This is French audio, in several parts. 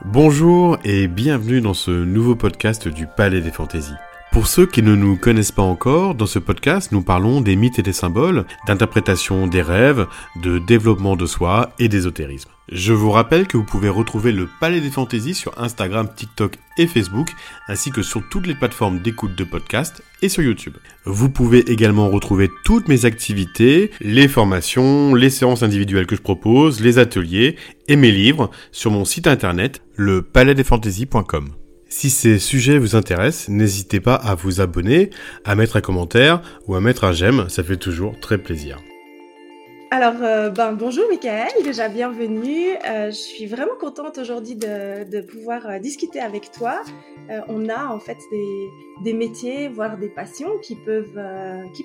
Bonjour et bienvenue dans ce nouveau podcast du Palais des Fantaisies. Pour ceux qui ne nous connaissent pas encore, dans ce podcast, nous parlons des mythes et des symboles, d'interprétation des rêves, de développement de soi et d'ésotérisme. Je vous rappelle que vous pouvez retrouver le Palais des Fantaisies sur Instagram, TikTok et Facebook, ainsi que sur toutes les plateformes d'écoute de podcast et sur YouTube. Vous pouvez également retrouver toutes mes activités, les formations, les séances individuelles que je propose, les ateliers et mes livres sur mon site internet, le Si ces sujets vous intéressent, n'hésitez pas à vous abonner, à mettre un commentaire ou à mettre un j'aime, ça fait toujours très plaisir. Alors, euh, ben, bonjour Michael, déjà bienvenue. Euh, je suis vraiment contente aujourd'hui de, pouvoir euh, discuter avec toi. on a en fait des, métiers, voire des passions qui peuvent,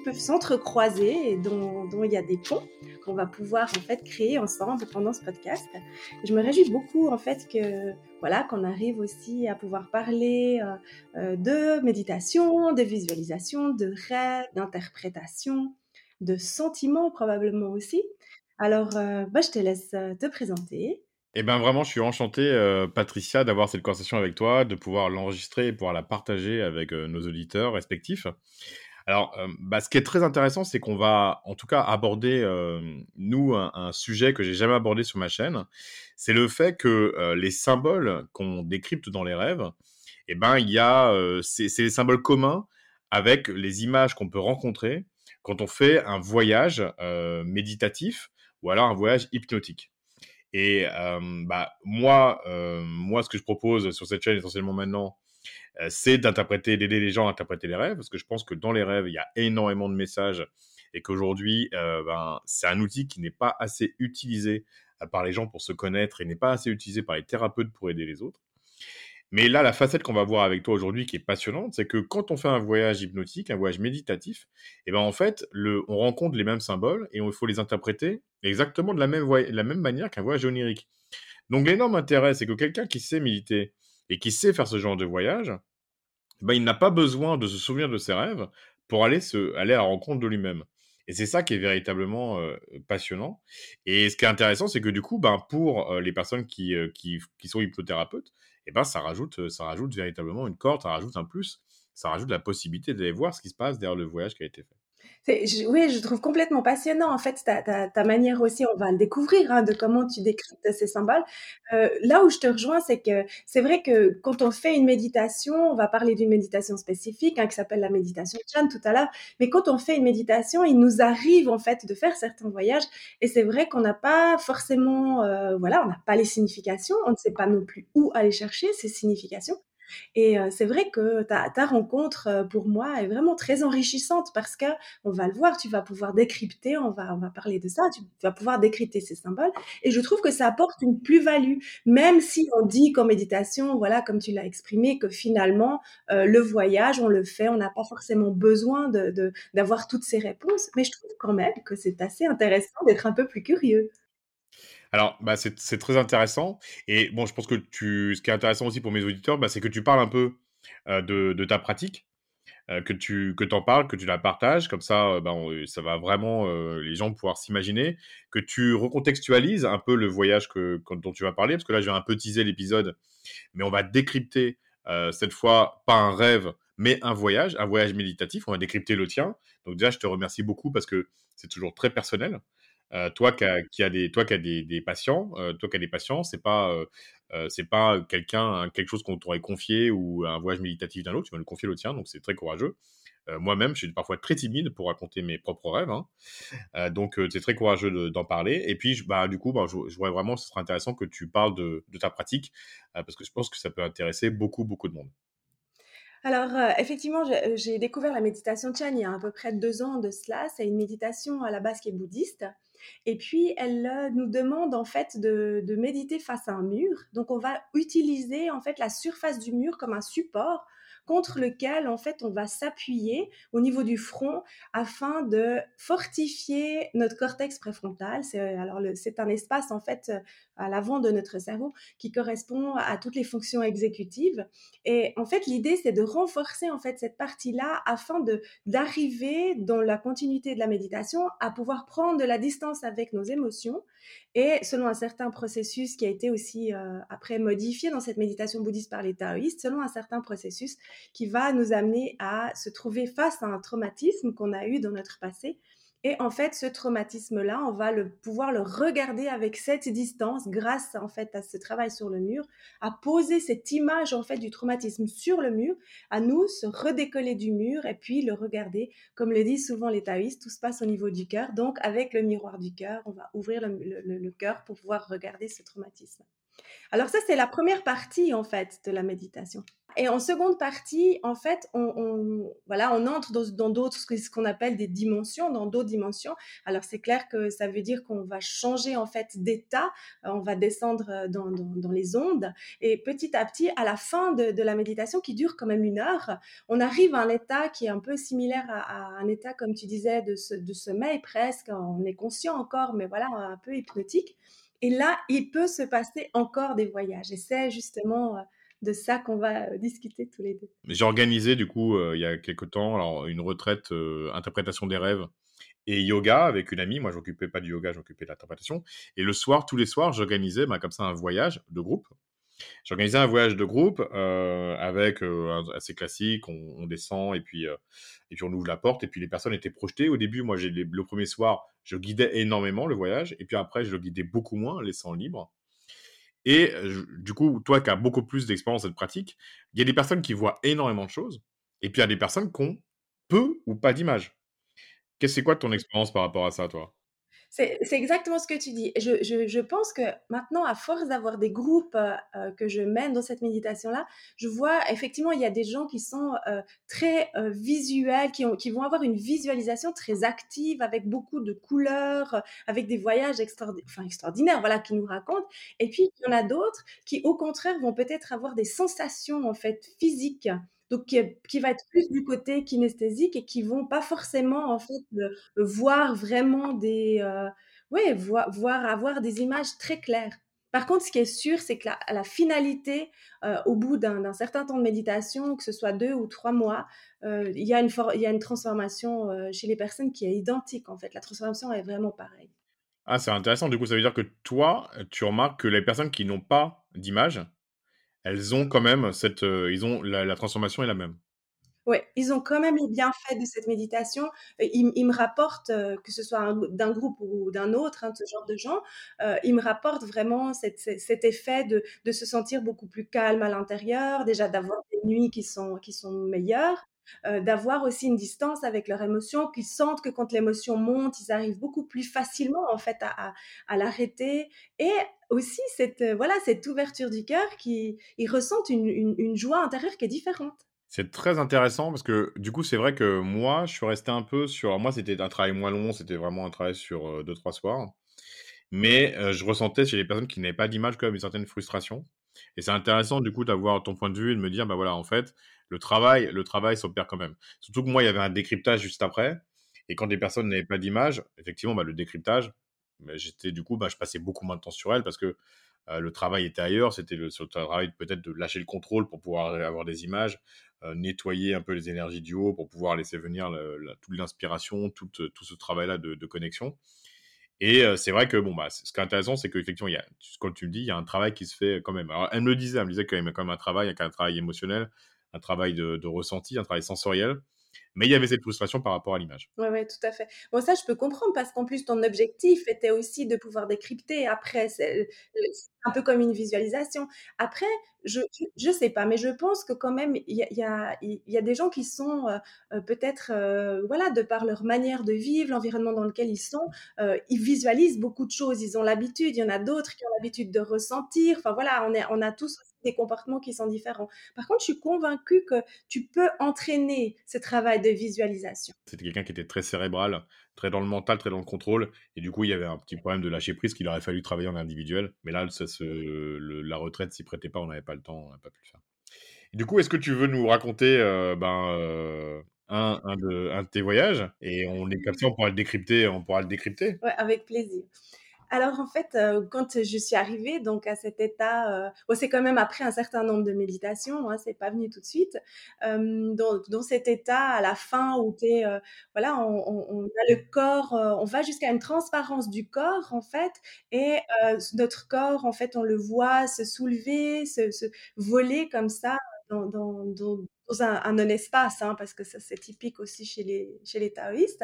peuvent s'entrecroiser et dont, il y a des ponts qu'on va pouvoir en fait créer ensemble pendant ce podcast. Je me réjouis beaucoup en fait que voilà qu'on arrive aussi à pouvoir parler de méditation, de visualisation, de rêve, d'interprétation de sentiments probablement aussi. Alors, euh, bah, je te laisse euh, te présenter. Eh bien, vraiment, je suis enchanté, euh, Patricia, d'avoir cette conversation avec toi, de pouvoir l'enregistrer et pouvoir la partager avec nos auditeurs respectifs. Alors, bah, ce qui est très intéressant, c'est qu'on va, en tout cas, aborder, nous, un, sujet que j'ai jamais abordé sur ma chaîne. C'est le fait que les symboles qu'on décrypte dans les rêves, eh ben, il y a, c'est des symboles communs avec les images qu'on peut rencontrer quand on fait un voyage méditatif ou alors un voyage hypnotique. Et bah, moi, moi, ce que je propose sur cette chaîne essentiellement maintenant, c'est d'interpréter, d'aider les gens à interpréter les rêves, parce que je pense que dans les rêves, il y a énormément de messages et qu'aujourd'hui, ben, c'est un outil qui n'est pas assez utilisé par les gens pour se connaître et n'est pas assez utilisé par les thérapeutes pour aider les autres. Mais là, la facette qu'on va voir avec toi aujourd'hui, qui est passionnante, c'est que quand on fait un voyage hypnotique, un voyage méditatif, et eh ben en fait, on rencontre les mêmes symboles et il faut les interpréter exactement de la même, la même manière qu'un voyage onirique. Donc l'énorme intérêt, c'est que quelqu'un qui sait méditer et qui sait faire ce genre de voyage, ben, il n'a pas besoin de se souvenir de ses rêves pour aller, se, aller à la rencontre de lui-même. Et c'est ça qui est véritablement passionnant. Et ce qui est intéressant, c'est que du coup, ben, pour les personnes qui, qui, sont hypnothérapeutes, et ben ça rajoute, ça rajoute véritablement une corde, ça rajoute un plus, ça rajoute la possibilité d'aller voir ce qui se passe derrière le voyage qui a été fait oui, je trouve complètement passionnant, en fait, ta, ta, manière aussi, on va le découvrir, hein, de comment tu décryptes ces symboles. Euh, là où je te rejoins, c'est que c'est vrai que quand on fait une méditation, on va parler d'une méditation spécifique, hein, qui s'appelle la méditation Chan tout à l'heure, mais quand on fait une méditation, il nous arrive, en fait, de faire certains voyages, et c'est vrai qu'on n'a pas forcément, euh, voilà, on n'a pas les significations, on ne sait pas non plus où aller chercher ces significations. Et c'est vrai que ta, rencontre, pour moi, est vraiment très enrichissante parce que on va le voir, tu vas pouvoir décrypter, on va, on va parler de ça, tu vas pouvoir décrypter ces symboles. Et je trouve que ça apporte une plus-value, même si on dit qu'en méditation, voilà, comme tu l'as exprimé, que finalement, le voyage, on le fait, on n'a pas forcément besoin d'avoir toutes ces réponses. Mais je trouve quand même que c'est assez intéressant d'être un peu plus curieux. Alors, bah, c'est très intéressant. Et bon, je pense que tu, ce qui est intéressant aussi pour mes auditeurs, bah, c'est que tu parles un peu de, ta pratique, que tu que en parles, que tu la partages. Comme ça, bah, ça va vraiment les gens pouvoir s'imaginer, que tu recontextualises un peu le voyage que, dont tu vas parler. Parce que là, je vais un peu teaser l'épisode, mais on va décrypter cette fois pas un rêve, mais un voyage, un voyage méditatif. On va décrypter le tien. Donc déjà, je te remercie beaucoup parce que c'est toujours très personnel. Toi qui as, des, toi qui as des, patients, euh, toi qui as des patients, c'est pas, c'est pas quelqu'un, quelque chose qu'on t'aurait confié ou un voyage méditatif d'un autre, tu vas le confier le tien, donc c'est très courageux. Moi-même, je suis parfois très timide pour raconter mes propres rêves, hein. donc c'est très courageux d'en parler. Et puis, bah, du coup, bah, je, voudrais vraiment, ce serait intéressant que tu parles de, ta pratique, parce que je pense que ça peut intéresser beaucoup, beaucoup de monde. Alors, effectivement, j'ai découvert la méditation Chan il y a à peu près deux ans de cela. C'est une méditation à la base qui est bouddhiste. Et puis, elle euh, nous demande en fait de, de, méditer face à un mur. Donc, on va utiliser en fait la surface du mur comme un support contre lequel, en fait, on va s'appuyer au niveau du front afin de fortifier notre cortex préfrontal. C'est alors c'est un espace en fait à l'avant de notre cerveau qui correspond à toutes les fonctions exécutives. Et en fait, l'idée c'est de renforcer en fait cette partie-là afin de d'arriver dans la continuité de la méditation à pouvoir prendre de la distance avec nos émotions et selon un certain processus qui a été aussi euh, après modifié dans cette méditation bouddhiste par les taoïstes, selon un certain processus qui va nous amener à se trouver face à un traumatisme qu'on a eu dans notre passé et en fait, ce traumatisme-là, on va pouvoir le regarder avec cette distance grâce en fait à ce travail sur le mur, à poser cette image en fait du traumatisme sur le mur, à nous se redécoller du mur et puis le regarder. Comme le disent souvent les taoïstes, tout se passe au niveau du cœur. Donc, avec le miroir du cœur, on va ouvrir le, le cœur pour pouvoir regarder ce traumatisme. Alors ça, c'est la première partie en fait de la méditation. Et en seconde partie, en fait, on, voilà, on entre dans d'autres, ce qu'on appelle des dimensions, dans d'autres dimensions. Alors c'est clair que ça veut dire qu'on va changer en fait d'état, euh, on va descendre euh, dans, dans, les ondes, et petit à petit, à la fin de, la méditation, qui dure quand même une heure, on arrive à un état qui est un peu similaire à, un état, comme tu disais, de, de sommeil presque. On est conscient encore, mais voilà, un peu hypnotique. Et là, il peut se passer encore des voyages. Et c'est justement euh, de ça qu'on va euh, discuter tous les deux. J'ai organisé, du coup, euh, il y a quelques temps, alors, une retraite interprétation des rêves et yoga avec une amie. Moi, j'occupais pas du yoga, j'occupais de l'interprétation. Et le soir, tous les soirs, j'organisais bah, comme ça un voyage de groupe. J'organisais un voyage de groupe avec assez classique, on, descend et puis et puis on ouvre la porte et puis les personnes étaient projetées. Au début, moi, j'ai le premier soir, je guidais énormément le voyage et puis après, je le guidais beaucoup moins, laissant libre. Et du coup, toi qui as beaucoup plus d'expérience et de pratique, il y a des personnes qui voient énormément de choses et puis il y a des personnes qui ont peu ou pas d'images. Qu'est-ce c'est quoi ton expérience par rapport à ça, toi? C'est exactement ce que tu dis. Je, je, pense que maintenant, à force d'avoir des groupes euh, euh, que je mène dans cette méditation-là, je vois effectivement, il y a des gens qui sont euh, très visuels, qui, ont, qui vont avoir une visualisation très active, avec beaucoup de couleurs, avec des voyages enfin, extraordinaires, voilà, qui nous racontent. Et puis, il y en a d'autres qui, au contraire, vont peut-être avoir des sensations, en fait, physiques donc qui, va être plus du côté kinesthésique et qui vont pas forcément en fait voir vraiment des euh, voir, voir, avoir des images très claires. Par contre, ce qui est sûr, c'est que la, finalité, euh, au bout d'un certain temps de méditation, que ce soit deux ou trois mois, euh, il, y a une y a une transformation chez les personnes qui est identique. En fait, la transformation est vraiment pareille. Ah, c'est intéressant. Du coup, ça veut dire que toi, tu remarques que les personnes qui n'ont pas d'image, elles ont quand même cette, euh, ils ont la, transformation est la même. Oui, ils ont quand même les bienfaits de cette méditation. Euh, ils, me rapportent, euh, que ce soit d'un groupe ou d'un autre, hein, ce genre de gens, ils me rapportent vraiment cet effet de, se sentir beaucoup plus calme à l'intérieur, déjà d'avoir des nuits qui sont, qui sont meilleures, euh, d'avoir aussi une distance avec leurs émotions, qu'ils sentent que quand l'émotion monte, ils arrivent beaucoup plus facilement en fait à, à, l'arrêter. Et aussi cette euh, voilà cette ouverture du cœur qui ils ressentent une, joie intérieure qui est différente. C'est très intéressant parce que du coup c'est vrai que moi je suis resté un peu sur moi c'était un travail moins long, c'était vraiment un travail sur euh, deux trois soirs. Mais je ressentais chez les personnes qui n'avaient pas d'image quand même une certaine frustration. Et c'est intéressant du coup d'avoir ton point de vue et de me dire bah voilà en fait le travail, le travail s'opère quand même. Surtout que moi, il y avait un décryptage juste après. Et quand des personnes n'avaient pas d'image, effectivement, bah, le décryptage, bah, j'étais du coup, bah, je passais beaucoup moins de temps sur elles parce que le travail était ailleurs. C'était le, travail peut-être de lâcher le contrôle pour pouvoir avoir des images, nettoyer un peu les énergies du haut pour pouvoir laisser venir toute l'inspiration, tout, tout, ce travail-là de, connexion. Et c'est vrai que bon bah ce qui est intéressant c'est qu'effectivement comme tu me dis il y a un travail qui se fait quand même. Alors elle me le disait, elle me disait qu'il y a quand même un travail, il y a un travail émotionnel, un travail de, ressenti, un travail sensoriel. Mais il y avait cette frustration par rapport à l'image. Oui, ouais, tout à fait. Bon, ça, je peux comprendre parce qu'en plus, ton objectif était aussi de pouvoir décrypter. Après, c'est un peu comme une visualisation. Après, je ne sais pas, mais je pense que quand même, il y a, y, y a, des gens qui sont euh, euh, peut-être, euh, voilà, de par leur manière de vivre, l'environnement dans lequel ils sont, ils visualisent beaucoup de choses, ils ont l'habitude. Il y en a d'autres qui ont l'habitude de ressentir. Enfin, voilà, on, est, on a tous des comportements qui sont différents. Par contre, je suis convaincue que tu peux entraîner ce travail de visualisation. C'était quelqu'un qui était très cérébral, très dans le mental, très dans le contrôle. Et du coup, il y avait un petit problème de lâcher prise qu'il aurait fallu travailler en individuel. Mais là, ça, la retraite s'y prêtait pas, on n'avait pas le temps, on n'a pas pu le faire. Du coup, est-ce que tu veux nous raconter, heu, ben, heu, un un de un de tes voyages? Et on est comme ça, on pourra le décrypter on pourra le décrypter. Ouais, avec plaisir. Alors en fait, heu, quand je suis arrivée donc à cet état, bon c'est quand même après un certain nombre de méditations, hein, c'est pas venu tout de suite. Hem, dans cet état à la fin où heu, voilà, on a le corps, on va jusqu'à une transparence du corps en fait et notre corps en fait, on le voit se soulever, se voler comme ça dans un non-espace, hein, parce que ça c'est typique aussi chez les taoïstes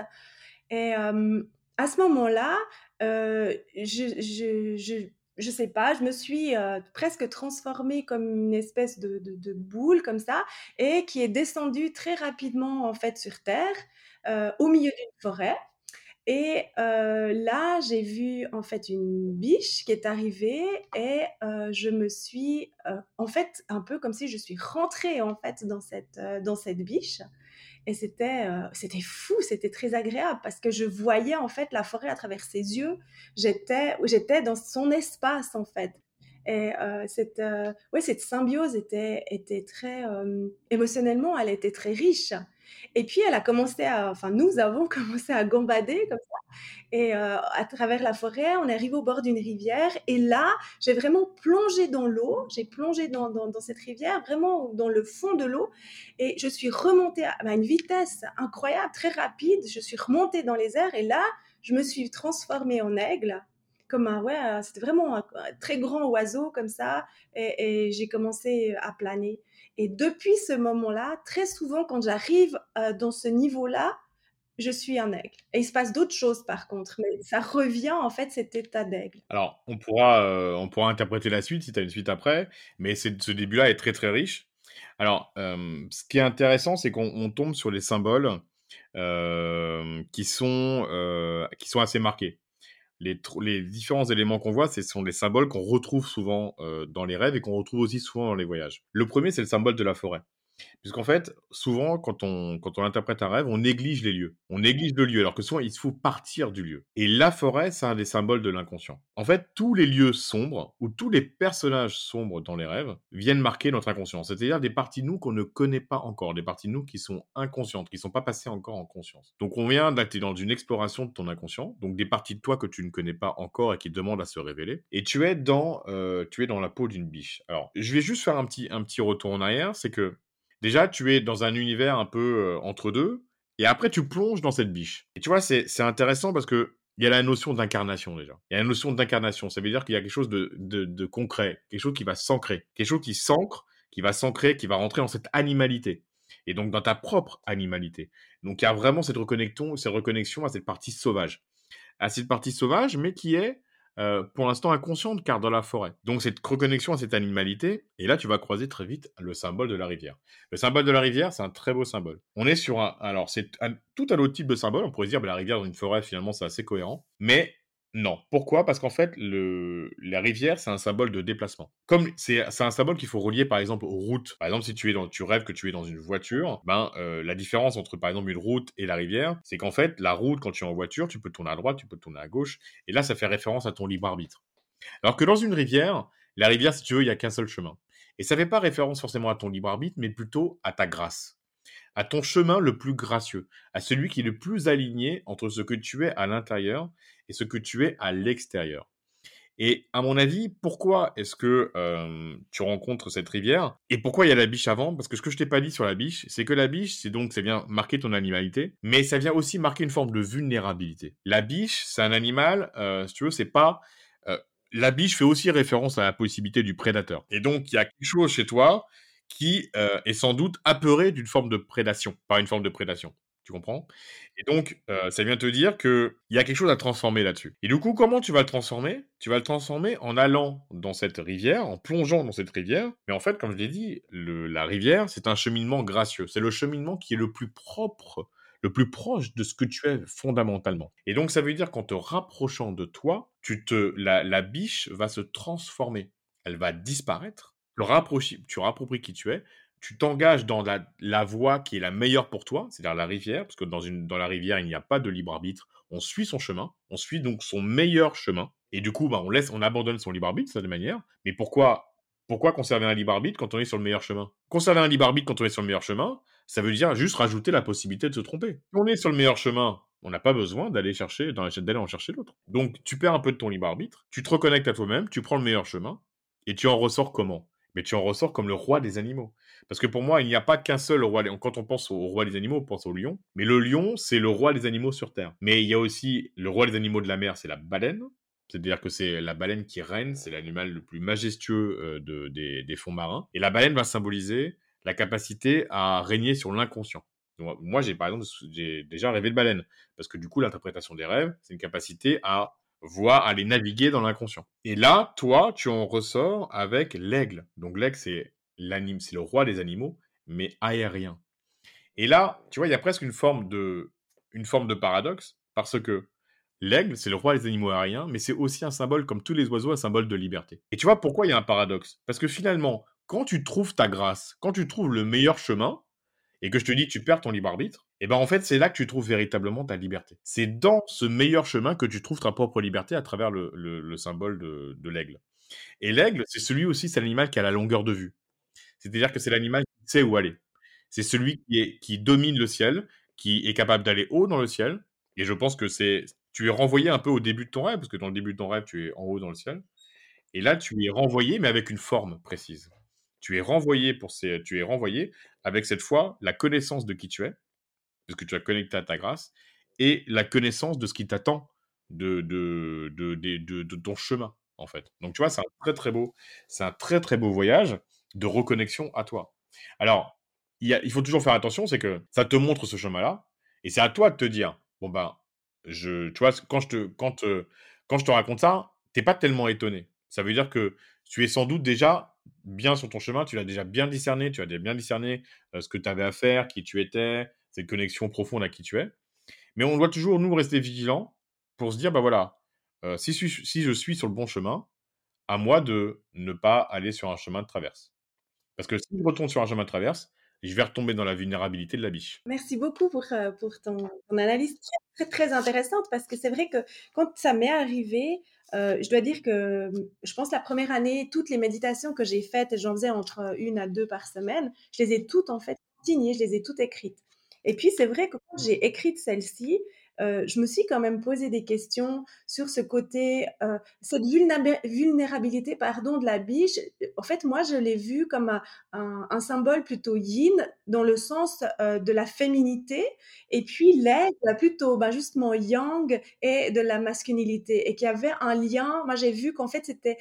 à ce moment-là, heu, je je je je sais pas, je me suis, heu, presque transformée comme une espèce de de boule comme ça et qui est descendue très rapidement en fait sur terre, heu, au milieu d'une forêt et là, j'ai vu en fait une biche qui est arrivée et je me suis, en fait, un peu comme si je suis rentrée en fait dans cette, dans cette biche et c'était, heu, c'était fou, c'était très agréable parce que je voyais en fait la forêt à travers ses yeux. J'étais j'étais dans son espace en fait et heu, cette, heu, ouais, cette symbiose était était très, émotionnellement, elle était très riche et puis elle a commencé à enfin nous avons commencé à gambader comme ça. Et heu, à travers la forêt, on est arrivé au bord d'une rivière. Et là, j'ai vraiment plongé dans l'eau, j'ai plongé dans dans dans cette rivière, vraiment dans le fond de l'eau. Et je suis remontée à à une vitesse incroyable, très rapide. Je suis remontée dans les airs. Et là, je me suis transformée en aigle, comme un ouais, c'était vraiment un très grand oiseau comme ça et j'ai commencé à planer et depuis ce moment-là, très souvent quand j'arrive, heu, dans ce niveau-là, je suis un aigle et il se passe d'autres choses par contre, mais ça revient en fait cet état d'aigle. Alors, on pourra, heu, on pourra interpréter la suite si tu as une suite après, mais ce début-là est très, très riche. Alors, hem, ce qui est intéressant, c'est qu'on on tombe sur les symboles, qui sont, qui sont assez marqués. Les les différents éléments qu'on voit, ce sont des symboles qu'on retrouve souvent, heu, dans les rêves et qu'on retrouve aussi souvent dans les voyages. Le premier, c'est le symbole de la forêt. Puisqu'en fait, souvent, quand on, quand on interprète un rêve, on néglige les lieux. On néglige le lieu, alors que souvent, il faut partir du lieu. Et la forêt, c'est un des symboles de l'inconscient. En fait, tous les lieux sombres, ou tous les personnages sombres dans les rêves, viennent marquer notre inconscient. C'est-à-dire des parties de nous qu'on ne connaît pas encore, des parties de nous qui sont inconscientes, qui ne sont pas passées encore en conscience. Donc, on vient d'être dans une exploration de ton inconscient, donc des parties de toi que tu ne connais pas encore et qui demandent à se révéler. Et tu es dans, euh, tu es dans la peau d'une biche. Alors, je vais juste faire un petit, un petit retour en arrière, c'est que Déjà, tu es dans un univers un peu, heu, entre deux, et après tu plonges dans cette biche. Et tu vois, c'est intéressant parce que il y a la notion d'incarnation déjà. Il y a la notion d'incarnation. Ça veut dire qu'il y a quelque chose de de de concret, quelque chose qui va s'ancrer, quelque chose qui s'ancre, qui va s'ancrer, qui va rentrer dans cette animalité et donc dans ta propre animalité. Donc il y a vraiment cette reconnexion cette reconnexion à cette partie sauvage. À cette partie sauvage, mais qui est euh, pour l'instant inconsciente car dans la forêt. Donc cette reconnexion à cette animalité, et là tu vas croiser très vite le symbole de la rivière. Le symbole de la rivière, c'est un très beau symbole. On est sur un, alors c'est tout un autre type de symbole, on pourrait dire, bah, la rivière dans une forêt finalement c'est assez cohérent, mais non. Pourquoi? Parce qu'en fait, le, la rivière, c'est un symbole de déplacement. Comme c'est un symbole qu'il faut relier, par exemple, aux routes. Par exemple, si tu, es dans, tu rêves que tu es dans une voiture, ben, euh, la différence entre, par exemple, une route et la rivière, c'est qu'en fait, la route, quand tu es en voiture, tu peux tourner à droite, tu peux tourner à gauche. Et là, ça fait référence à ton libre arbitre. Alors que dans une rivière, la rivière, si tu veux, il n'y a qu'un seul chemin. Et ça fait pas référence forcément à ton libre arbitre, mais plutôt à ta grâce à ton chemin le plus gracieux, à celui qui est le plus aligné entre ce que tu es à l'intérieur et ce que tu es à l'extérieur. Et à mon avis, pourquoi est-ce que tu rencontres cette rivière Et pourquoi il y a la biche avant? Parce que ce que je t'ai pas dit sur la biche, c'est que la biche, c'est donc, c'est bien marquer ton animalité, mais ça vient aussi marquer une forme de vulnérabilité. La biche, c'est un animal, si tu veux, c'est pas... La biche fait aussi référence à la possibilité du prédateur. Et donc, il y a quelque chose chez toi qui est sans doute apeuré d'une forme de prédation, par une forme de prédation. Tu comprends? Et donc, euh, ça vient te dire qu'il y a quelque chose à transformer là-dessus. Et du coup, comment tu vas le transformer? Tu vas le transformer en allant dans cette rivière, en plongeant dans cette rivière. Mais en fait, comme je l'ai dit, le, la rivière, c'est un cheminement gracieux. C'est le cheminement qui est le plus propre, le plus proche de ce que tu es fondamentalement. Et donc, ça veut dire qu'en te rapprochant de toi, tu te, la, biche va se transformer. Elle va disparaître tu rappropries qui tu es, tu t'engages dans la, voie qui est la meilleure pour toi, c'est-à-dire la rivière, parce que dans, la rivière, il n'y a pas de libre arbitre. On suit son chemin, on suit donc son meilleur chemin. Et du coup, bah, on abandonne son libre arbitre de cette manière. Mais pourquoi Pourquoi conserver un libre arbitre quand on est sur le meilleur chemin? Conserver un libre arbitre quand on est sur le meilleur chemin, ça veut dire juste rajouter la possibilité de se tromper. Si on est sur le meilleur chemin, on n'a pas besoin d'aller chercher, d'aller en chercher l'autre. Donc, tu perds un peu de ton libre arbitre, tu te reconnectes à toi-même, tu prends le meilleur chemin, et tu en ressors comment? Mais tu en ressors comme le roi des animaux. Parce que pour moi, il n'y a pas qu'un seul roi. Quand on pense au roi des animaux, on pense au lion. Mais le lion, c'est le roi des animaux sur Terre. Mais il y a aussi le roi des animaux de la mer, c'est la baleine. C'est-à-dire que c'est la baleine qui règne, c'est l'animal le plus majestueux euh, de, des, fonds marins. Et la baleine va symboliser la capacité à régner sur l'inconscient. moi, j'ai par exemple j'ai déjà rêvé de baleine, parce que du coup, l'interprétation des rêves, c'est une capacité à voir, à aller naviguer dans l'inconscient. Et là, toi, tu en ressors avec l'aigle. Donc l'aigle, c'est l'anime, c'est le roi des animaux, mais aérien. Et là, tu vois, il y a presque une forme de, une forme de paradoxe, parce que l'aigle, c'est le roi des animaux aériens, mais c'est aussi un symbole, comme tous les oiseaux, un symbole de liberté. Et tu vois pourquoi il y a un paradoxe? Parce que finalement, quand tu trouves ta grâce, quand tu trouves le meilleur chemin, et que je te dis tu perds ton libre arbitre, et ben en fait c'est là que tu trouves véritablement ta liberté. C'est dans ce meilleur chemin que tu trouves ta propre liberté à travers le, symbole de, l'aigle. Et l'aigle, c'est celui aussi, c'est l'animal qui a la longueur de vue. C'est-à-dire que c'est l'animal qui sait où aller. C'est celui qui, qui domine le ciel, qui est capable d'aller haut dans le ciel. Et je pense que c'est, tu es renvoyé un peu au début de ton rêve, parce que dans le début de ton rêve, tu es en haut dans le ciel. Et là, tu es renvoyé, mais avec une forme précise tu es renvoyé pour ces, tu es renvoyé avec cette fois la connaissance de qui tu es, parce que tu as connecté à ta grâce, et la connaissance de ce qui t'attend de de, de, de, ton chemin, en fait. Donc, tu vois, c'est un très, très beau, c'est un très, très beau voyage de reconnexion à toi. Alors, il, y a, il faut toujours faire attention, c'est que ça te montre ce chemin-là, et c'est à toi de te dire, bon ben, je, tu vois, quand je te, quand, euh, quand je te raconte ça, t'es pas tellement étonné. Ça veut dire que tu es sans doute déjà bien sur ton chemin, tu l'as déjà bien discerné, tu as déjà bien discerné euh, ce que tu avais à faire, qui tu étais, cette connexion profonde à qui tu es. Mais on doit toujours, nous, rester vigilants pour se dire, bah voilà, euh, si, je suis sur le bon chemin, à moi de ne pas aller sur un chemin de traverse. Parce que si je retourne sur un chemin de traverse, je vais retomber dans la vulnérabilité de la biche. Merci beaucoup pour, euh, ton, analyse très, intéressante parce que c'est vrai que quand ça m'est arrivé, euh, je dois dire que je pense la première année, toutes les méditations que j'ai faites, j'en faisais entre une à deux par semaine, je les ai toutes en fait signées, je les ai toutes écrites. Et puis c'est vrai que quand j'ai écrit celle-ci, euh, je me suis quand même posé des questions sur ce côté, euh, cette vulnérabilité pardon, de la biche. En fait, moi, je l'ai vue comme un, symbole plutôt yin, dans le sens euh, de la féminité, et puis l'aigle plutôt ben, justement yang et de la masculinité, et qu'il y avait un lien. Moi, j'ai vu qu'en fait, c'était,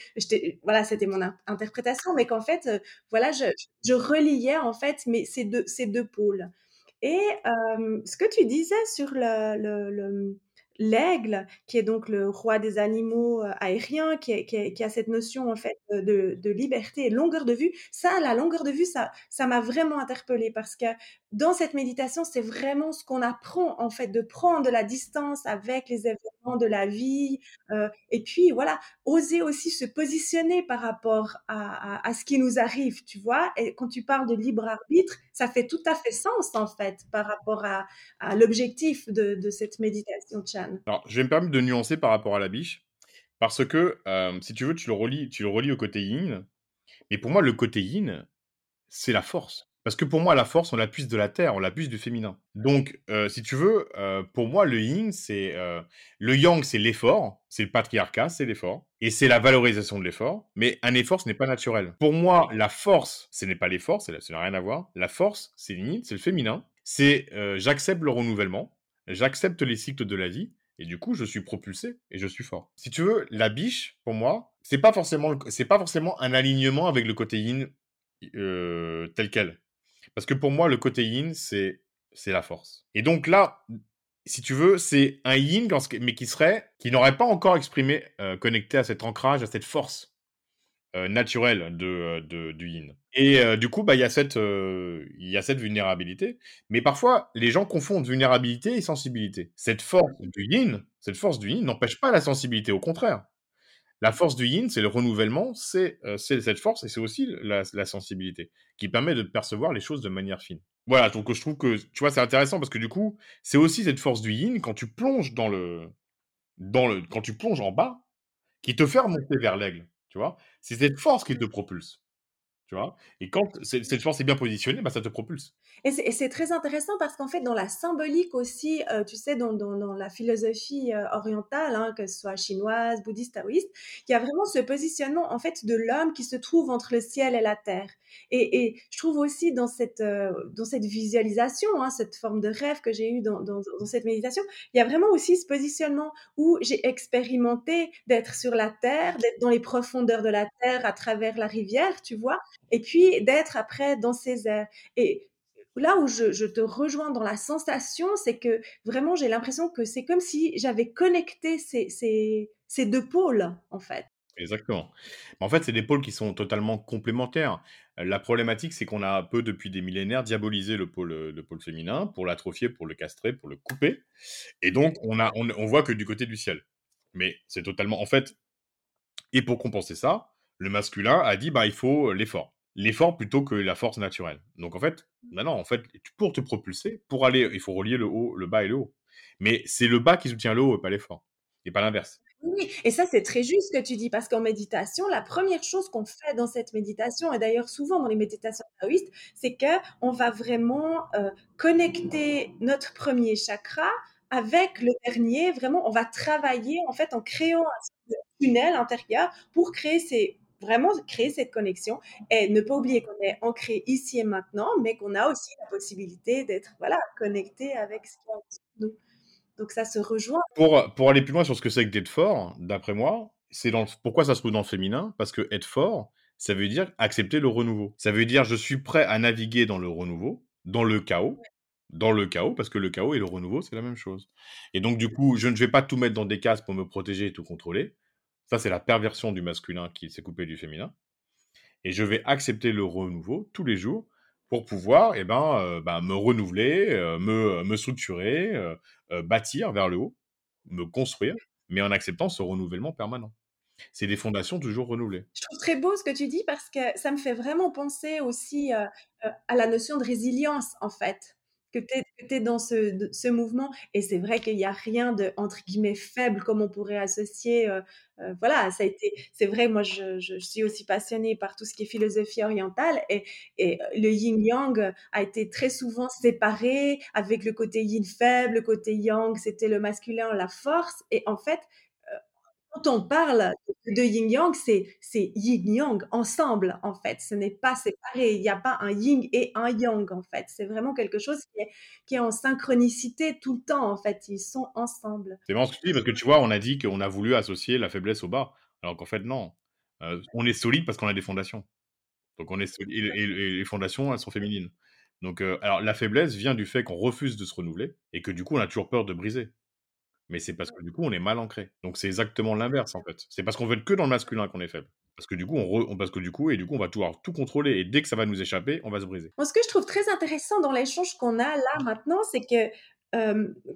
voilà, c'était mon interprétation, mais qu'en fait, voilà, je, reliais en fait ces deux pôles. Et ce que tu disais sur le, le, le l'aigle, qui est donc le roi des animaux aériens, qui, a cette notion en fait de, liberté et longueur de vue, ça, la longueur de vue, ça, ça m'a vraiment interpellée parce que dans cette méditation, c'est vraiment ce qu'on apprend en fait, de prendre la distance avec les événements de la vie, euh, et puis voilà, oser aussi se positionner par rapport à, à, à, ce qui nous arrive, tu vois. Et quand tu parles de libre arbitre, ça fait tout à fait sens en fait par rapport à, à l'objectif de, de cette méditation, Chan. Alors, je vais me permettre de nuancer par rapport à la biche, parce que euh, si tu veux, tu le relis, tu le relis au côté yin. Mais pour moi, le côté yin, c'est la force. Parce que pour moi, la force, on la de la terre, on la du féminin. Donc, euh, si tu veux, euh, pour moi, le yin, c'est le yang, c'est l'effort, c'est le patriarcat, c'est l'effort, et c'est la valorisation de l'effort. Mais un effort, ce n'est pas naturel. Pour moi, la force, ce n'est pas l'effort, ça n'a rien à voir. La force, c'est le yin, c'est le féminin. C'est j'accepte le renouvellement, j'accepte les cycles de la vie, et du coup, je suis propulsé et je suis fort. Si tu veux, la biche, pour moi, c'est pas pas forcément un alignement avec le côté yin euh, tel quel. Parce que pour moi, le côté yin, c'est, la force. Et donc là, si tu veux, c'est un yin, mais qui serait, qui n'aurait pas encore exprimé, euh, connecté à cet ancrage, à cette force. Euh, naturel de, euh, de, du yin. Et du coup, bah, il y, a cette, y a cette vulnérabilité. Mais parfois, les gens confondent vulnérabilité et sensibilité. Cette force du yin, cette force du yin n'empêche pas la sensibilité, au contraire. La force du yin, c'est le renouvellement, c'est cette force et c'est aussi la, sensibilité qui permet de percevoir les choses de manière fine. Voilà, donc je trouve que, tu vois, c'est intéressant parce que du coup, c'est aussi cette force du yin quand tu plonges dans le, dans le, quand tu plonges en bas, qui te fait remonter vers l'aigle. Tu vois? C'est cette force qui te propulse. tu vois? Et quand cette force est bien positionnée, bah, ça te propulse. Et c'est très intéressant parce qu'en fait, dans la symbolique aussi, heu, tu sais, dans la philosophie, heu, orientale, hein, que ce soit chinoise, bouddhiste, taoïste, il y a vraiment ce positionnement, en fait, de l'homme qui se trouve entre le ciel et la terre. Et je trouve aussi dans cette, heu, dans cette visualisation, hein, cette forme de rêve que j'ai eu dans cette méditation, il y a vraiment aussi ce positionnement où j'ai expérimenté d'être sur la terre, d'être dans les profondeurs de la terre à travers la rivière, tu vois? Et puis d'être après dans ces airs. Là où je, je te rejoins dans la sensation, c'est que vraiment j'ai l'impression que c'est comme si j'avais connecté ces, ces, ces deux pôles, en fait. Exactement. En fait, c'est des pôles qui sont totalement complémentaires. Heu, la problématique, c'est qu'on a un peu, depuis des millénaires, diabolisé le pôle, heu, le pôle féminin pour l'atrophier, pour le castrer, pour le couper et donc on a on on voit que du côté du ciel. Mais c'est totalement en fait et pour compenser ça, le masculin a dit: «Bah, il faut l'effort». L'effort plutôt que la force naturelle. Donc en fait, bah, non, en fait, pour te propulser, pour aller il faut relier le haut, le bas et le haut. Mais c'est le bas qui soutient le haut et pas l'effort et pas l'inverse. Oui, et ça, c'est très juste ce que tu dis, parce qu'en méditation, la première chose qu'on fait dans cette méditation, et d'ailleurs souvent dans les méditations taoïstes, c'est qu'on va vraiment euh, connecter notre premier chakra avec le dernier. Vraiment, on va travailler en fait en créant un tunnel intérieur pour créer ces vraiment créer cette connexion et ne pas oublier qu'on est ancré ici et maintenant, mais qu'on a aussi la possibilité d'être voilà connecté avec ce qui est nous. Donc ça se rejoint. Pour, pour aller plus loin sur ce que c'est que d'être fort, d'après moi, c'est dans le- pourquoi ça se trouve dans le féminin? Parce que être fort, ça veut dire accepter le renouveau. Ça veut dire je suis prêt à naviguer dans le renouveau, dans le chaos, dans le chaos, parce que le chaos et le renouveau, c'est la même chose. Et donc, du coup, je ne vais pas tout mettre dans des cases pour me protéger et tout contrôler. Ça, c'est la perversion du masculin qui s'est coupé du féminin. Et je vais accepter le renouveau tous les jours pour pouvoir eh ben, euh, bah, me renouveler, euh, me, me structurer, euh, euh, bâtir vers le haut, me construire, mais en acceptant ce renouvellement permanent. C'est des fondations toujours renouvelées. Je trouve très beau ce que tu dis parce que ça me fait vraiment penser aussi, à la notion de résilience, en fait, que tu que dans ce mouvement et c'est vrai qu'il y a rien de, entre guillemets, «faible» comme on pourrait associer, heu heu, voilà, ça a été c'est vrai, moi je suis aussi passionnée par tout ce qui est philosophie orientale et et heu, le yin-yang a été très souvent séparé avec le côté yin faible, le côté yang, c'était le masculin, la force et en fait, quand on parle de yin-yang, c'est yin-yang ensemble, en fait. Ce n'est pas séparé. Il n'y a pas un yin et un yang, en fait. C'est vraiment quelque chose qui est en synchronicité tout le temps, en fait. Ils sont ensemble. C'est marrant ce que tu dis parce que tu vois, on a dit qu'on a voulu associer la faiblesse au bas, alors qu'en fait non. Euh, on est solide parce qu'on a des fondations. Donc on est solide et les fondations, elles sont féminines. Donc euh, alors la faiblesse vient du fait qu'on refuse de se renouveler et que du coup on a toujours peur de briser. Mais c'est parce que du coup on est mal ancré. Donc c'est exactement l'inverse en fait. C'est parce qu'on veut être que dans le masculin qu'on est faible. Parce que du coup on, re- on- parce que du coup et du coup on va tout avoir tout contrôler et dès que ça va nous échapper, on va se briser. Moi, ce que je trouve très intéressant dans l'échange qu'on a là maintenant, c'est que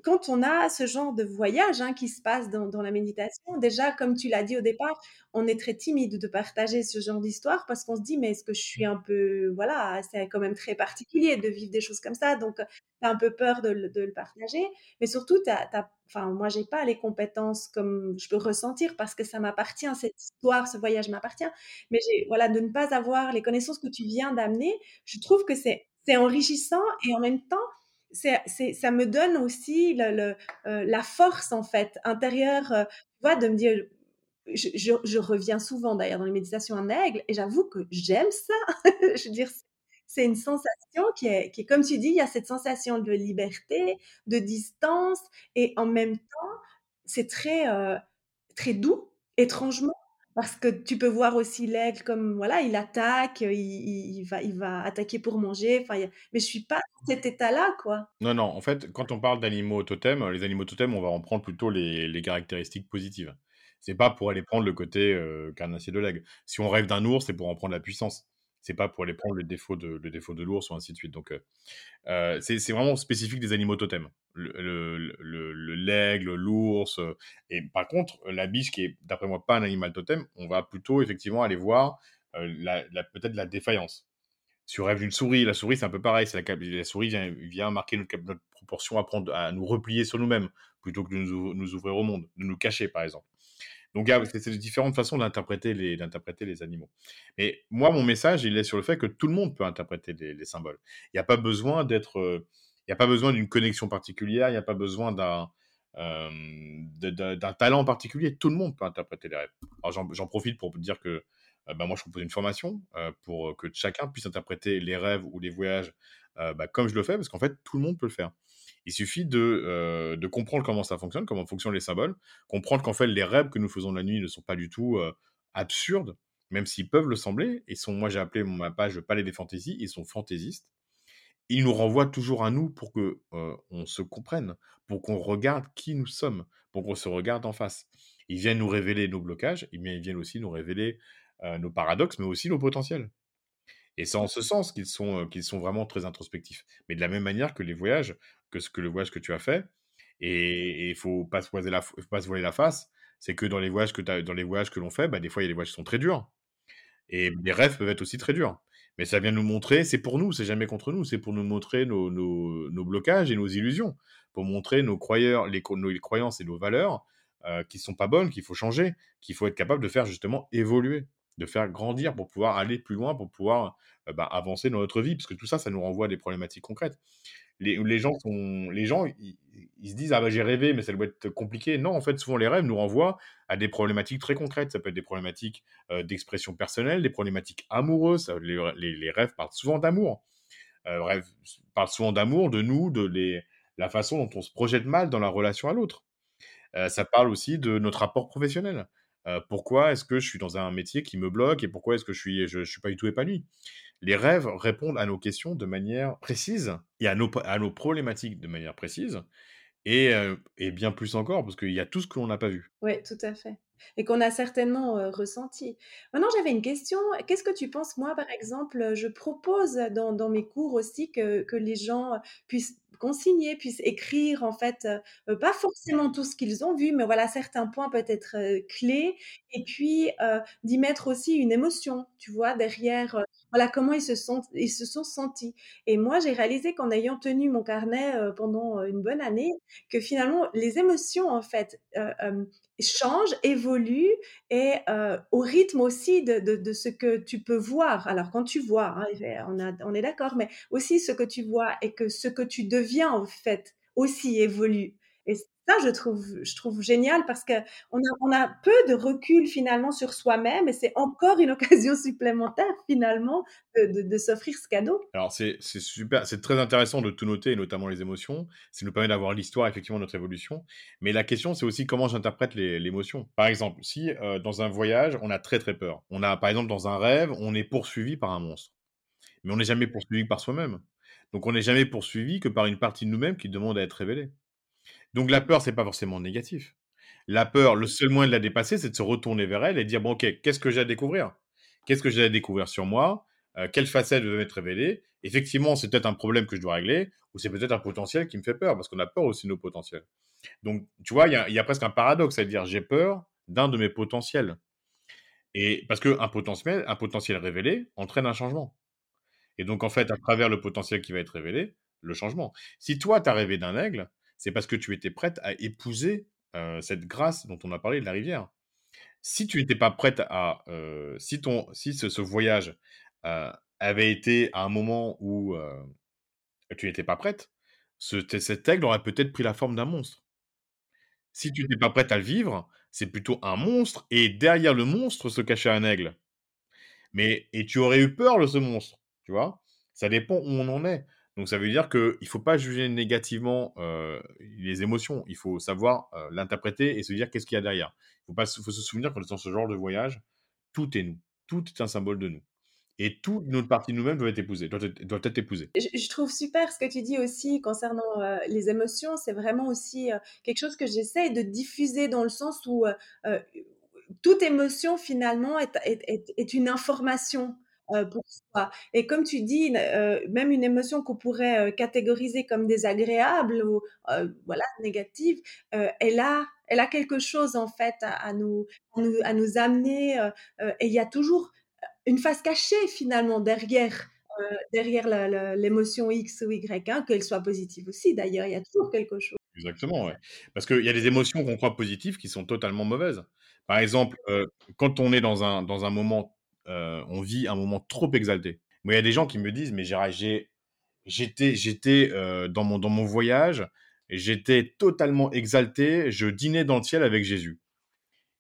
quand on a ce genre de voyage hein, qui se passe dans, dans la méditation, déjà, comme tu l'as dit au départ, on est très timide de partager ce genre d'histoire parce qu'on se dit, mais est-ce que je suis un peu, voilà, c'est quand même très particulier de vivre des choses comme ça, donc tu as un peu peur de, le- de le partager, mais surtout, t'as, t'as- enfin, moi, j'ai pas les compétences comme je peux ressentir parce que ça m'appartient, cette histoire, ce voyage m'appartient, mais voilà, de ne pas avoir les connaissances que tu viens d'amener, je trouve que c'est enrichissant et en même temps, c'est, ça me donne aussi euh, la force en fait intérieure, euh, de me dire, je, reviens souvent d'ailleurs dans les méditations en aigle et j'avoue que j'aime ça. je veux dire, c'est une sensation qui est, qui comme tu dis, il y a cette sensation de liberté, de distance et en même temps, c'est très, euh, très doux, étrangement. Parce que tu peux voir aussi l'aigle comme, voilà, il attaque, il, il, il va, il va attaquer pour manger. Enfin, mais je suis pas dans cet état-là, quoi. Non, non, en fait, quand on parle d'animaux totems, les animaux totems, on va en prendre plutôt les, les caractéristiques positives. C'est pas pour aller prendre le côté euh, carnassier de l'aigle. Si on rêve d'un ours, c'est pour en prendre la puissance. C'est pas pour aller prendre le défaut de, le défaut de l'ours ou ainsi de suite. Donc, euh, euh, c'est vraiment spécifique des animaux totems. Le, le, le- le- l'aigle, l'ours. euh, et par contre, la biche, qui est, d'après moi, pas un animal totem, on va plutôt effectivement aller voir euh, peut-être la défaillance. On rêve d'une souris, la souris, c'est un peu pareil. La, la souris vient, vient marquer notre, notre proportion à, prendre, à nous replier sur nous-mêmes plutôt que de nous, ou- nous ouvrir au monde, de nous cacher, par exemple. Donc c'est différentes façons d'interpréter les animaux. Et moi, mon message, il est sur le fait que tout le monde peut interpréter les les symboles. Il y a pas besoin d'être, heu, il y a pas besoin d'une connexion particulière, il y a pas besoin d'un, de d'un talent particulier. Tout le monde peut interpréter les rêves. Alors j'en profite pour dire que, heu, bah, moi je propose une formation, heu, pour que chacun puisse interpréter les rêves ou les voyages, bah, comme je le fais, parce qu'en fait tout le monde peut le faire. Il suffit de, heu, de comprendre comment ça fonctionne, comment fonctionnent les symboles, comprendre qu'en fait les rêves que nous faisons la nuit ne sont pas du tout, heu, absurdes, même s'ils peuvent le sembler. Ils sont moi j'ai appelé ma page «Le palais des fantaisies», ils sont fantaisistes. Ils nous renvoient toujours à nous pour que, heu, on se comprenne, pour qu'on regarde qui nous sommes, pour qu'on se regarde en face. Ils viennent nous révéler nos blocages, ils viennent aussi nous révéler, nos paradoxes, mais aussi nos potentiels. Et c'est en ce sens qu'ils sont, qu'ils sont vraiment très introspectifs. Mais de la même manière que les voyages, que ce que le voyage que tu as fait et il faut pas se voiler la faut pas se voiler la face, c'est que dans les voyages que as dans les voyages que l'on fait, bah, des fois, il y a des voyages qui sont très durs et les rêves peuvent être aussi très durs. Mais ça vient nous montrer c'est pour nous, c'est jamais contre nous, c'est pour nous montrer nos nos nos blocages et nos illusions, pour montrer nos croyeurs les croyances et nos valeurs, heu, qui sont pas bonnes, qu'il faut changer, qu'il faut être capable de faire justement évoluer, de faire grandir pour pouvoir aller plus loin, pour pouvoir, heu, bah, avancer dans notre vie. Parce que tout ça, ça nous renvoie à des problématiques concrètes. Les gens sont les gens, ils se disent: «Ah bah, j'ai rêvé, mais ça doit être compliqué». Non, en fait, souvent les rêves nous renvoient à des problématiques très concrètes. Ça peut être des problématiques, d'expression personnelle, des problématiques amoureuses, les rêves parlent souvent d'amour. Heu, rêves parlent souvent d'amour, de nous, de la façon dont on se projette mal dans la relation à l'autre. Ça parle aussi de notre rapport professionnel. Heu, pourquoi est-ce que je suis dans un métier qui me bloque et pourquoi est-ce que je suis je je suis pas du tout épanoui? Les rêves répondent à nos questions de manière précise et à nos à nos problématiques de manière précise et bien plus encore parce qu'il y a tout ce que l'on n'a pas vu. Ouais, tout à fait et qu'on a certainement, ressenti. Maintenant, j'avais une question. Qu'est-ce que tu penses, moi, par exemple, je propose dans mes cours aussi que les gens puissent consigner, puissent écrire, en fait, pas forcément tout ce qu'ils ont vu, mais voilà, certains points peut-être, clés et puis, d'y mettre aussi une émotion, tu vois? Derrière, voilà, comment ils se sont ils se sont sentis et moi, j'ai réalisé qu'en ayant tenu mon carnet, pendant, une bonne année, que finalement les émotions, en fait, heu, hem, changent, évoluent et au rythme aussi de ce que tu peux voir. Alors quand tu vois, hein, on a on est d'accord, mais aussi ce que tu vois et que ce que tu deviens, en fait, aussi évolue et ça, je trouve je trouve génial parce qu'on a on a peu de recul finalement sur soi-même et c'est encore une occasion supplémentaire finalement de de de s'offrir ce cadeau. Alors c'est c'est super, c'est très intéressant de tout noter notamment les émotions. Ça nous permet d'avoir l'histoire effectivement de notre évolution. Mais la question, c'est aussi comment j'interprète l'é l'émotion. Par exemple, si, heu, dans un voyage, on a très, très peur. On a par exemple, dans un rêve, on est poursuivi par un monstre. Mais on n'est jamais poursuivi par soi-même. Donc on n'est jamais poursuivi que par une partie de nous-mêmes qui demande à être révélée. Donc la peur, c'est pas forcément négatif. La peur, le seul moyen de la dépasser, c'est de se retourner vers elle et dire: «Bon OK, qu'est-ce que j'ai à découvrir? Qu'est-ce que j'ai à découvrir sur moi? Heu, quelle facette veut m'être révélée? Effectivement, c'est peut-être un problème que je dois régler ou c'est peut-être un potentiel qui me fait peur», parce qu'on a peur aussi de nos potentiels. Donc tu vois, il y a il y a presque un paradoxe à dire: «J'ai peur d'un de mes potentiels» et parce qu'un potentiel un potentiel révélé entraîne un changement et donc en fait, à travers le potentiel qui va être révélé, le changement. Si toi, tu as rêvé d'un aigle, c'est parce que tu étais prête à épouser, cette grâce dont on a parlé de la rivière. Si tu étais pas prête à, si ton si ce voyage, avait été à un moment où, tu étais pas prête, cet aigle aurait peut-être pris la forme d'un monstre. Si tu étais pas prête à le vivre, c'est plutôt un monstre et derrière le monstre se cachait un aigle. Mais et tu aurais eu peur de ce monstre, tu vois? Ça dépend où on en est. Donc ça veut dire qu'il faut pas juger négativement, heu, les émotions. Il faut savoir, heu, l'interpréter et se dire: «Qu'est-ce qu'il y a derrière?» Il faut faut se souvenir que dans ce genre de voyage, tout est nous. Tout est un symbole de nous et toute notre partie de nous-mêmes doit être épousée doit être épousée. Je trouve super ce que tu dis aussi concernant, heu, les émotions. C'est vraiment aussi, quelque chose que j'essaie de diffuser dans le sens où, toute émotion finalement est une information, heu, pour soi et comme tu dis, heu, même une émotion qu'on pourrait, heu, catégoriser comme désagréable ou, heu, voilà, négative, elle a elle a quelque chose en fait à nous à nous amener, et il y a toujours, une face cachée finalement derrière, derrière l'émotion X ou Y, hein, qu'elle soit positive aussi d'ailleurs, il y a toujours quelque chose. Exactement, ouais. Parce qu'il y a des émotions qu'on croit positives qui sont totalement mauvaises. Par exemple, quand on est dans un dans un moment, heu, on vit un moment trop exalté. Moi, il y a des gens qui me disent: «Mais j'ai j'étais j'étais, heu, dans mon voyage, j'étais totalement exalté, je dînais dans le ciel avec Jésus».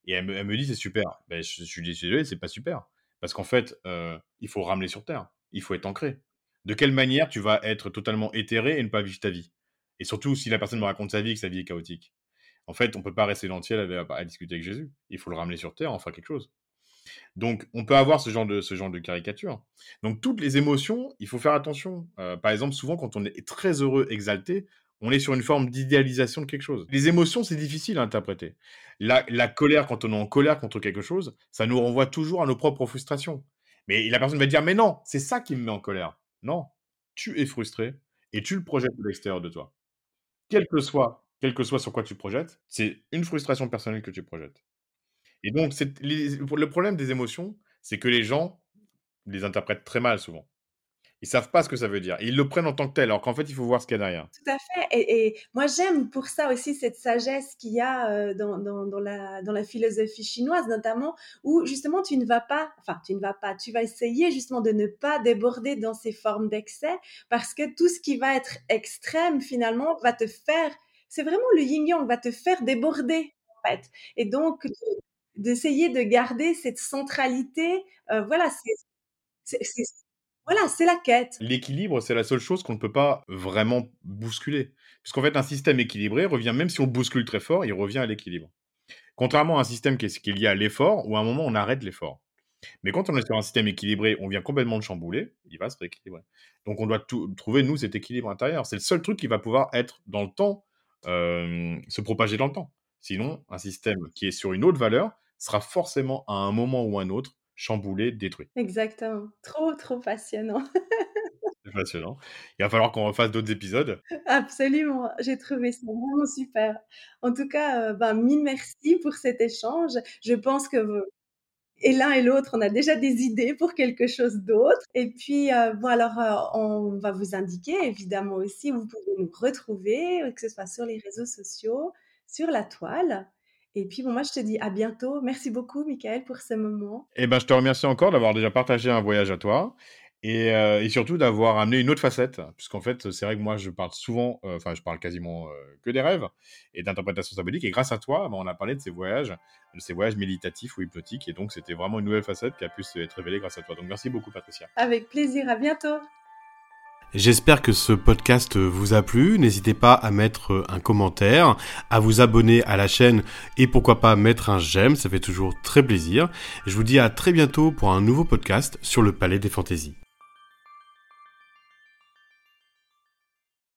Et elle me dit: «C'est super». Beh, je je suis désolé, c'est pas super. Parce qu'en fait, heu, il faut ramener sur terre. Il faut être ancré. De quelle manière tu vas être totalement éthéré et ne pas vivre ta vie? Et surtout si la personne me raconte sa vie que sa vie est chaotique. En fait, on peut pas rester dans le ciel à à discuter avec Jésus. Il faut le ramener sur terre, en faire quelque chose. Donc, on peut avoir ce genre de caricature. Donc toutes les émotions, il faut faire attention. Heu, par exemple, souvent quand on est très heureux, exalté, on est sur une forme d'idéalisation de quelque chose. Les émotions, c'est difficile à interpréter. La colère, quand on est en colère contre quelque chose, ça nous renvoie toujours à nos propres frustrations. Mais la personne va dire: «Mais non, c'est ça qui me met en colère». Non, tu es frustré et tu le projettes à l'extérieur de toi. Quel que soit quel que soit sur quoi tu projettes, c'est une frustration personnelle que tu projettes. Et donc c'est les le problème des émotions, c'est que les gens les interprètent très mal souvent. Ils savent pas ce que ça veut dire. Ils le prennent en tant que tel, alors qu'en fait, il faut voir ce qu'il y a derrière. Tout à fait et et moi j'aime pour ça aussi cette sagesse qu'il y a, dans dans dans la dans la philosophie chinoise notamment, où justement tu ne vas pas enfin tu ne vas pas, tu vas essayer justement de ne pas déborder dans ces formes d'excès parce que tout ce qui va être extrême finalement va te faire c'est vraiment le yin-yang, va te faire déborder en fait et donc d'essayer de garder cette centralité, heu, voilà, c'est voilà, la quête. L'équilibre, c'est la seule chose qu'on ne peut pas vraiment bousculer. Puisqu'en fait, un système équilibré revient même si on bouscule très fort, il revient à l'équilibre. Contrairement à un système qui est qui est lié à l'effort, où à un moment on arrête l'effort. Mais quand on est sur un système équilibré, on vient complètement le chambouler, il va se rééquilibrer. Donc on doit trouver, nous, cet équilibre intérieur. C'est le seul truc qui va pouvoir être dans le temps, hem, se propager dans le temps. Sinon, un système qui est sur une autre valeur sera forcément, à un moment ou un autre, chamboulé, détruit. Exactement. Trop, trop passionnant. C'est passionnant. Il va falloir qu'on refasse d'autres épisodes. Absolument, j'ai trouvé ça vraiment super. En tout cas, heu, ben, mille merci pour cet échange. Je pense que et l'un et l'autre, on a déjà des idées pour quelque chose d'autre et puis, heu, bon alors, heu, on va vous indiquer évidemment aussi où vous pouvez nous retrouver, que ce soit sur les réseaux sociaux, sur la toile et puis bon, moi je te dis à bientôt. Merci beaucoup Michael pour ce moment. Eh ben, je te remercie encore d'avoir déjà partagé un voyage à toi et et surtout d'avoir amené une autre facette. Puisqu'en fait, c'est vrai que moi je parle souvent, heu, enfin je parle quasiment, heu, que des rêves et d'interprétation symbolique et grâce à toi, bah, on a parlé de ces voyages, de ces voyages méditatifs ou hypnotiques et donc c'était vraiment une nouvelle facette qui a pu s'être révélée grâce à toi. Donc merci beaucoup Patricia. Avec plaisir, à bientôt. J'espère que ce podcast vous a plu. N'hésitez pas à mettre un commentaire, à vous abonner à la chaîne et pourquoi pas mettre un j'aime, ça fait toujours très plaisir. Je vous dis à très bientôt pour un nouveau podcast sur le Palais des Fantaisies.